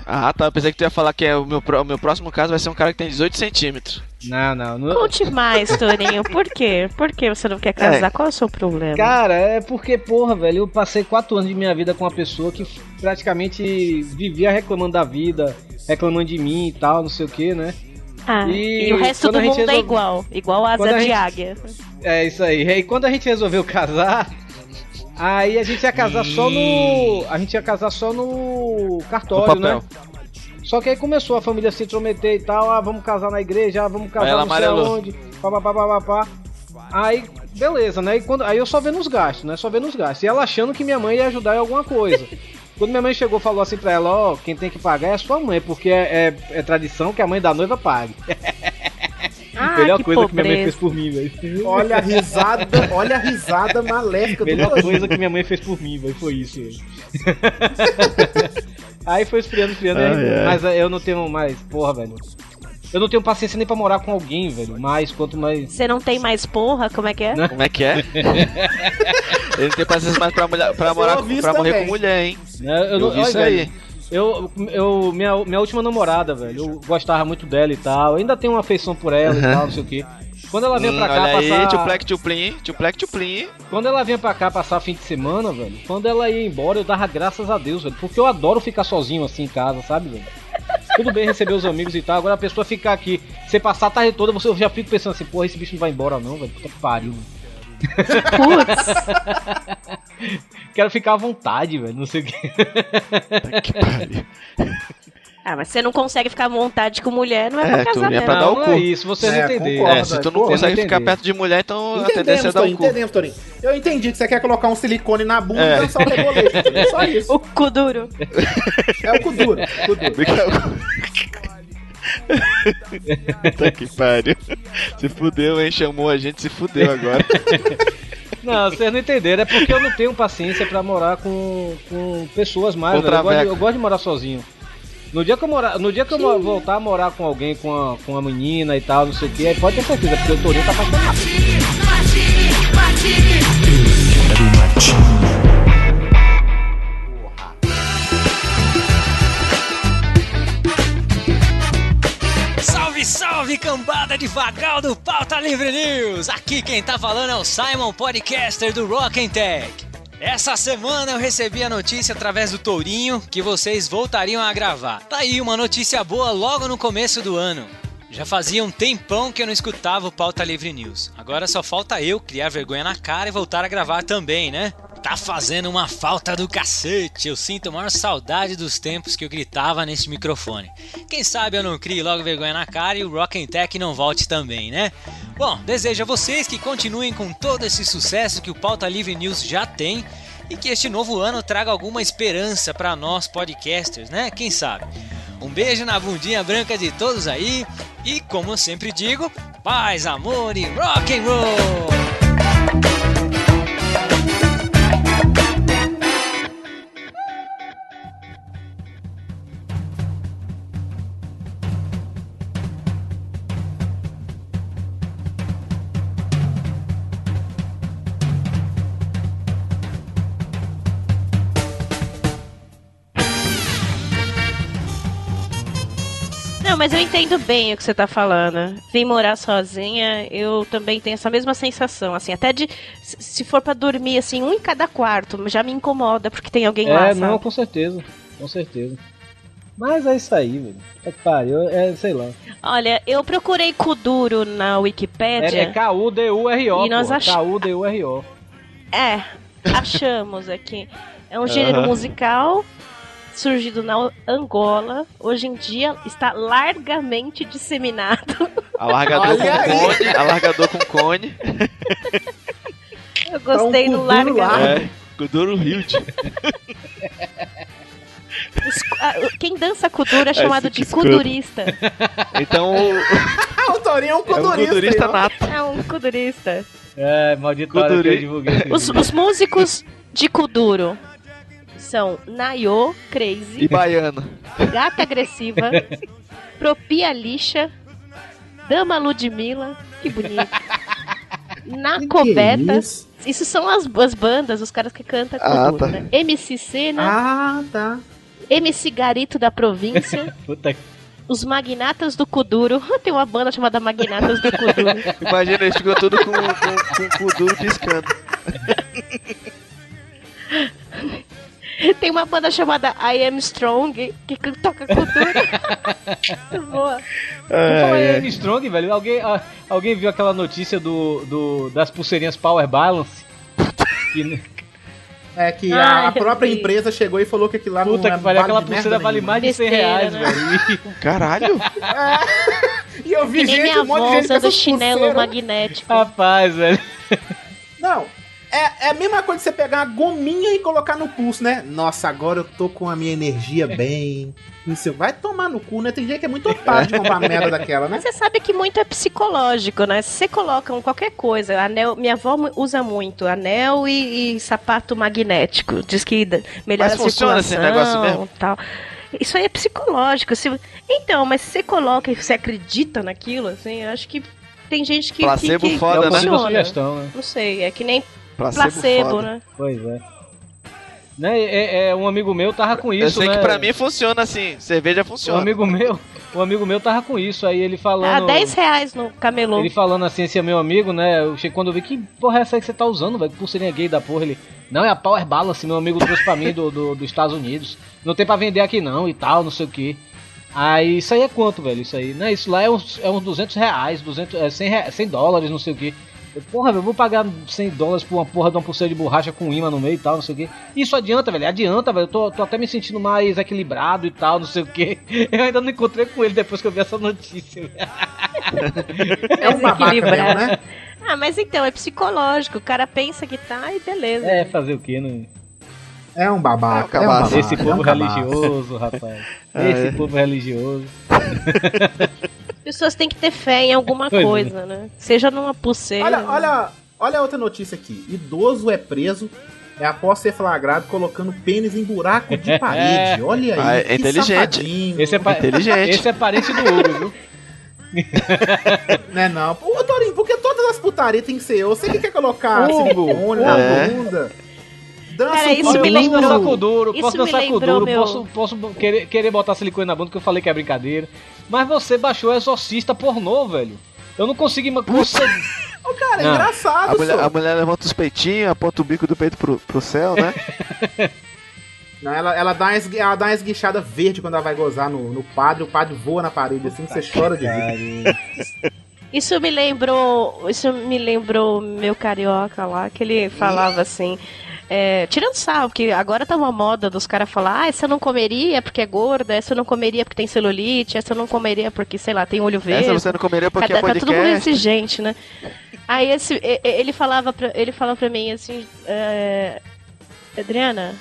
Ah, tá. Eu pensei que tu ia falar que é o meu, o meu próximo caso vai ser um cara que tem 18 centímetros. Não, não. não. Conte mais, Torinho. Por quê? Por que você não quer casar? Qual é o seu problema? Cara, é porque, porra, velho, eu passei quatro anos de minha vida com uma pessoa que praticamente vivia reclamando da vida, reclamando de mim e tal, não sei o que, né? Ah, E e, o resto do mundo é resolve- igual. Igual asa Quando a de gente- águia. É isso aí. E aí quando a gente resolveu casar, aí a gente ia casar só no. A gente ia casar só no cartório, No né? Só que aí começou a família se intrometer e tal, ah, vamos casar na igreja, ah, vamos casar não sei amarelou. aonde, pá, pá, pá, pá, pá, pá. Aí, beleza, né? E quando, aí eu só vendo os gastos, né? Só vendo os gastos. E ela achando que minha mãe ia ajudar em alguma coisa. <laughs> Quando minha mãe chegou, falou assim pra ela, ó, quem tem que pagar é a sua mãe, porque é, é- é tradição que a mãe da noiva pague. <laughs> Ah, Melhor que coisa que minha mãe pobreza. fez por mim, velho. Olha a risada, olha a risada maléfica do Melhor coisa que minha mãe fez por mim, velho, foi isso. velho. <laughs> aí foi esfriando, esfriando, aí- Ai, ai. mas eh, eu não tenho mais, porra, velho. Eu não tenho paciência nem pra morar com alguém, velho. Mais, quanto mais. Você não tem mais porra? Como é que é? Né? Como é que é? <laughs> Ele não tem paciência mais pra, mulher, pra, morar, pra morrer com mulher, hein? Né? Eu, Eu não, vi olha, isso velho, aí. Eu, eu, minha, minha última namorada, velho, eu gostava muito dela e tal. Eu ainda tenho uma afeição por ela e tal, não sei o quê. Quando ela vinha Hum, pra cá olha aí, passar. tio Plec, tio Plim, tio Plec, tio Plim. Quando ela vinha pra cá passar fim de semana, velho, quando ela ia embora, eu dava graças a Deus, velho. Porque eu adoro ficar sozinho assim em casa, sabe, velho? Tudo bem receber os amigos e tal, agora a pessoa ficar aqui, você passar a tarde toda, você eu já fico pensando assim, porra, esse bicho não vai embora não, velho. Puta que pariu. Putz. <laughs> Quero ficar à vontade, velho. Não sei o que. Que pariu. Ah, mas você não consegue ficar à vontade com mulher, não é, É, pra casar é mesmo. pra dar o não cu. é isso, você É, não entender. concordo. É, se tu não Pô, consegue não ficar perto de mulher, então a tendência é Entendemos, dar Torinho, o cu. entendemos, Torinho. Eu entendi que você quer colocar um silicone na bunda É. e dançar o rebolete. Só isso. O cu duro. É o cu duro. cu duro. Puta que pariu. Se fudeu, hein? Chamou a gente, se fudeu agora. <laughs> Não, vocês não entenderam. É porque eu não tenho paciência pra morar com, com pessoas mais. Eu gosto, de, eu gosto de morar sozinho. No dia que eu, morar, no dia que eu voltar a morar com alguém, com uma, com uma menina e tal, não sei o que, aí pode ter certeza, porque o Torinho tá apaixonado. Salve, salve, cambada de vagal do Pauta Livre News! Aqui quem tá falando é o Simon, podcaster do Rock and Tech. Essa semana eu recebi a notícia através do Tourinho que vocês voltariam a gravar. Tá aí uma notícia boa logo no começo do ano. Já fazia um tempão que eu não escutava o Pauta Livre News. Agora só falta eu criar vergonha na cara e voltar a gravar também, né? Tá fazendo uma falta do cacete. Eu sinto a maior saudade dos tempos que eu gritava nesse microfone. Quem sabe eu não crie logo vergonha na cara e o Rock Tech não volte também, né? Bom, desejo a vocês que continuem com todo esse sucesso que o Pauta Livre News já tem e que este novo ano traga alguma esperança para nós podcasters, né? Quem sabe? Um beijo na bundinha branca de todos aí e, como sempre digo, paz, amor e rock and roll! Mas eu entendo bem o que você tá falando. Vim morar sozinha, eu também tenho essa mesma sensação, assim, até de se- for pra dormir assim, um em cada quarto, já me incomoda porque tem alguém lá, É, não, com certeza. Com certeza. Mas é isso aí, velho. Puta que pariu, é, sei lá. Olha, eu procurei Kuduro na É, Wikipédia. é K-U-D-U-R-O. E nós pô. ach- K-U-D-U-R-O. É, achamos aqui. É um gênero musical surgido na Angola. Hoje em dia está largamente disseminado. Alargador com cone, alargador com cone. Eu gostei Tá um do Kuduro larga. É, Kuduro Hilt. Os- ah, Quem dança Kuduro é É, chamado fica de kudurista. Então, <laughs> o Torinho é um É um kudurista. kudurista nato. É um kudurista. É, maldito que eu divulguei. Os, os músicos de Kuduro são Nayo, Crazy, E baiano. Gata Agressiva, <laughs> Propia Lixa, Dama Ludmilla, que bonito. <laughs> Nacobeta. isso? Isso são as, as bandas, os caras que cantam Ah, Kuduro, tá. né? MC Cena, Ah, tá. MC Garito da província, <laughs> Puta que. os Magnatas do Kuduro. Tem uma banda chamada Magnatas do Kuduro. Imagina, eles ficam tudo com, com, com o Kuduro piscando. <laughs> Tem uma banda chamada I Am Strong, que toca Kuduro. <laughs> Boa. Por falar em Armstrong, velho, alguém, ah, alguém viu aquela notícia do, do- das pulseirinhas Power Balance? Que, É que Ah, a, própria vi. empresa chegou e falou que aquilo lá puta não que pariu, aquela de pulseira vale nenhuma. mais de 100 Besteira, reais, né? velho. <laughs> Caralho! E eu vi Que nem gente, minha um monte de gente com usando essas chinelo pulseiras. magnético. Rapaz, velho. Não, é, é a mesma coisa que você pegar uma gominha e colocar no pulso, né? Nossa, agora eu tô com a minha energia bem. Isso vai tomar no cu, né? Tem gente que é muito otário de comprar uma merda daquela, né? Mas você sabe que muito é psicológico, né? Se você coloca um qualquer coisa, anel, minha avó usa muito anel e, e sapato magnético. Diz que melhora Mas a funciona esse negócio mesmo? Tal. Isso aí é psicológico. Se... Então, mas se você coloca e você acredita naquilo, assim, eu acho que tem gente que. Placebo que, que foda, é o né? funciona. sugestão, né? Não sei, é que nem Placebo placebo, foda. né? Pois é. Né, é, é, um amigo meu tava com isso, Eu sei né? que pra mim funciona assim, cerveja Um funciona. amigo meu, um amigo meu tava com isso, aí ele falando. Ah, 10 reais no camelô. Ele falando assim, esse é meu amigo, né? Eu cheguei quando eu vi que porra é essa aí que você tá usando, velho? Que pulseirinha gay da porra. Ele, não, é a Power Balance, meu amigo trouxe pra mim do, do- dos Estados Unidos. Não tem pra vender aqui não e tal, não sei o que. Aí isso aí é quanto, velho? Isso aí, né? Isso lá é uns, é uns 200 reais, 200, é, 100, rea- 100 dólares, não sei o que. Porra, velho, eu vou pagar 100 dólares por uma porra de uma pulseira de borracha com imã no meio e tal, não sei o que. Isso adianta, velho, adianta, velho. Eu tô, tô até me sentindo mais equilibrado e tal, não sei o que. <laughs> Eu ainda não encontrei com ele depois que eu vi essa notícia, velho. É um babaca mesmo, né? Ah, mas então, é psicológico. O cara pensa que tá e beleza. É, fazer o quê, né? É um babaca. É um É babaca. Esse é um povo religioso, rapaz. Ah, Esse é. povo religioso. <laughs> As pessoas têm que ter fé em alguma é. coisa, né? Seja numa pulseira. Olha, olha, olha a outra notícia aqui. Idoso é preso é após ser flagrado colocando pênis em buraco de <laughs> parede. Olha aí. Ah, é que inteligente. safadinho. Esse é, Inteligente. Esse é parente do Hugo, viu? <laughs> Né, não. Ô, Torinho, porque todas as putarias tem que ser eu. Você que quer colocar silicone na é. bunda? Dança Cara, isso Olha, me eu posso lembrou- dançar com duro, isso posso me dançar com lembrou duro, meu- posso, posso querer, querer botar silicone na bunda, que eu falei que é brincadeira. Mas você baixou Exorcista pornô, velho. Eu não consigo ima- conseguir. <laughs> Ô, cara, é Não. engraçado, A mulher, a mulher levanta os peitinhos, aponta o bico do peito pro, pro céu, né? <laughs> Não, ela, ela, dá uma ela dá uma esguichada verde quando ela vai gozar no, no padre, o padre voa na parede assim, você chora de rir. Isso me lembrou. Isso me lembrou meu carioca lá, que ele falava assim. É, tirando sarro, porque agora tá uma moda dos caras falar, ah, essa eu não comeria porque é gorda, essa eu não comeria porque tem celulite, essa eu não comeria porque, sei lá, tem olho verde. Essa você não comeria porque Cada- é tá tudo muito podcast. exigente, né? Aí esse, ele falava pra, ele falava pra mim assim, é, Adriana,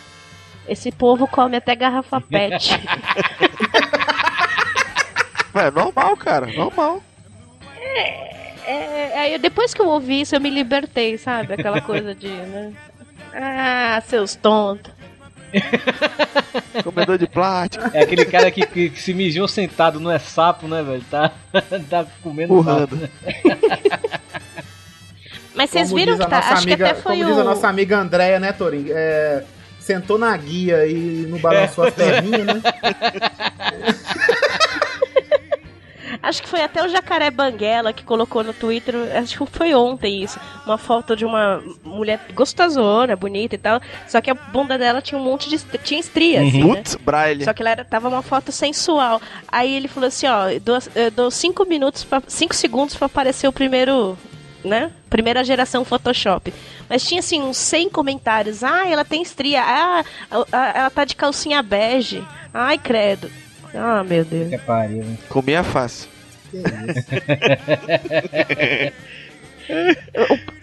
esse povo come até garrafa pet. Ué, <laughs> é normal, cara, normal. É, aí depois que eu ouvi isso, eu me libertei, sabe? Aquela coisa de, né? Ah, seus tontos. <laughs> Comedor de plástico. É aquele cara que, que- que se mijou sentado, não é sapo, né, velho? Tá, <laughs> tá comendo Urrando. sapo. né? <laughs> Mas vocês viram a que tá, nossa acho amiga, que até foi como o... diz a nossa amiga Andréia, né, Torinho? É, sentou na guia e não balançou as perninhas, né? Acho que foi até o Jacaré Banguela que colocou no Twitter, acho que foi ontem isso, uma foto de uma mulher gostosona, bonita e tal, só que a bunda dela tinha um monte de tinha estria, assim, né? Putz, braille. Só que ela era, tava uma foto sensual. Aí ele falou assim, ó, eu dou, eu dou cinco minutos, pra, cinco segundos pra aparecer o primeiro, né? Primeira geração Photoshop. Mas tinha assim uns 100 comentários. Ah, ela tem estria. Ah, ela tá de calcinha bege. Ai, credo. Ah, meu Deus. Que pariu, né? Comia fácil. <laughs>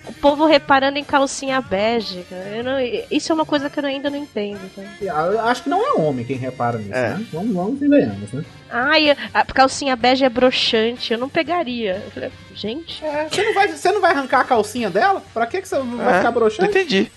O povo reparando em calcinha bege. não- isso é uma coisa que eu ainda não entendo. cara. Eu Acho que não é homem quem repara nisso, É. né? Vamos, vamos e venhamos, né? Ai, a calcinha bege é broxante. Eu não pegaria. Eu falei, gente. É, você, não vai, você não vai arrancar a calcinha dela? Pra que, que você vai É, ficar broxando? Entendi.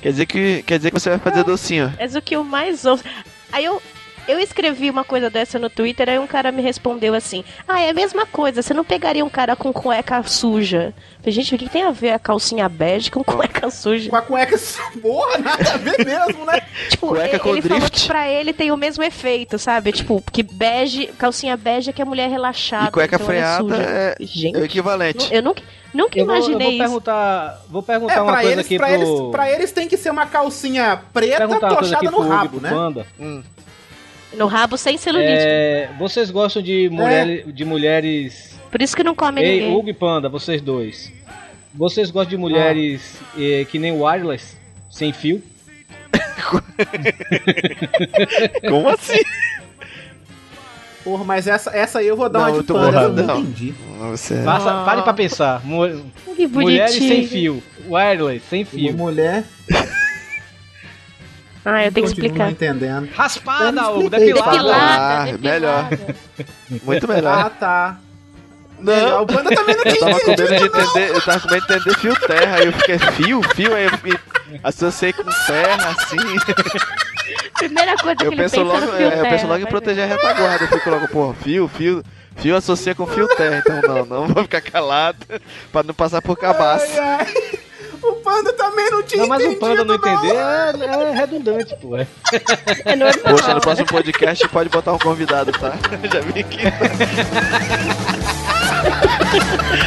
Quer dizer que, quer dizer que você vai fazer docinho. És o que eu mais ouço. Aí eu, eu escrevi uma coisa dessa no Twitter, aí um cara me respondeu assim: Ah, é a mesma coisa, você não pegaria um cara com cueca suja. Falei, gente, o que tem a ver a calcinha bege com <laughs> cueca suja? Com a cueca <laughs> porra, nada a ver mesmo, né? <laughs> Tipo, Cueca ele, com ele falou drift. que pra ele tem o mesmo efeito, sabe? Tipo, que bege, calcinha bege é que a mulher é relaxada. E cueca então ela freada suja. é, Gente, é o equivalente. eu nunca, nunca Eu vou, eu vou imaginei isso. perguntar, vou perguntar É, uma pra coisa eles, aqui pra, pro... eles, pra eles tem que ser uma calcinha preta uma tochada no rabo, né? Panda. No rabo sem celulite. É, vocês gostam de, mulher, de mulheres... Por isso que não come Ei, ninguém. Hugo e Panda, vocês dois. Vocês gostam de mulheres eh, que nem wireless, sem fio? <laughs> Como assim? Porra, mas essa, essa aí eu vou dar Não, uma eu de panda, eu não não. entendi. Você... Faça, Ah. Pare pra pensar. Mu- Que bonitinho. mulheres sem fio. Wireless, sem Uma fio. mulher, <laughs> Ah, eu tenho que explicar. não entendendo. Raspada, expliquei, depilada. Depilada, Ah, depilada. melhor. Muito melhor. Ah, tá. Não. O Panda também não Eu tinha de entendido, não. entender, eu tava com medo de entender fio terra, aí eu fiquei fio, fio, aí eu me associei com terra, assim. Primeira coisa que Eu ele penso pensa logo, no é, fio eu penso terra, logo em proteger a retaguarda, eu fico logo, pô, fio, fio, fio associa com fio terra, então não, não vou ficar calado pra não passar por cabaço. Ai, ai. O Panda também não tinha Não, mas o entendido, Panda não entender é, é redundante, pô. é. É normal. Poxa, no próximo podcast pode botar um convidado, tá? <laughs> Já vi que.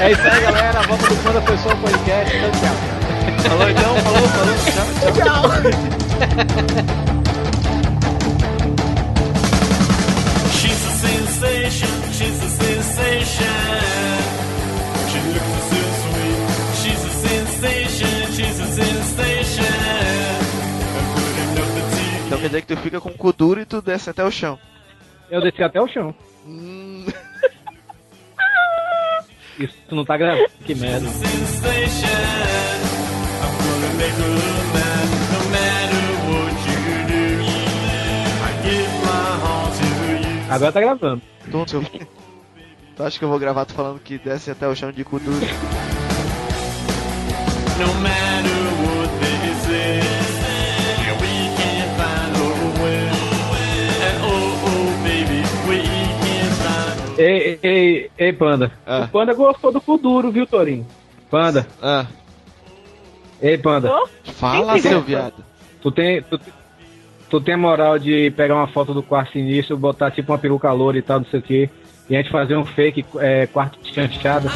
É isso aí, galera. Volta do Panda foi só um podcast. Então, tchau. Falou então, falou, falou, tchau, tchau. She's a sensation, she's a sensation. Quer dizer que tu fica com o cu duro e tu desce até o chão. Eu desci até o chão. Hum, <laughs> Isso não tá gravando. Que merda. Agora tá gravando. tu, tu, tu acha que eu vou gravar tu falando que desce até o chão de cu duro? No matter Ei, ei, Panda. Ah. O Panda gostou do cu duro, viu, Torinho? Panda. Ah. Ei, Panda. Fala, Quem seu viado. Tu tem, tu, tu tem moral de pegar uma foto do quarto sinistro, botar tipo uma peruca loura e tal, não sei o quê, e a gente fazer um fake é, quarto chanchada?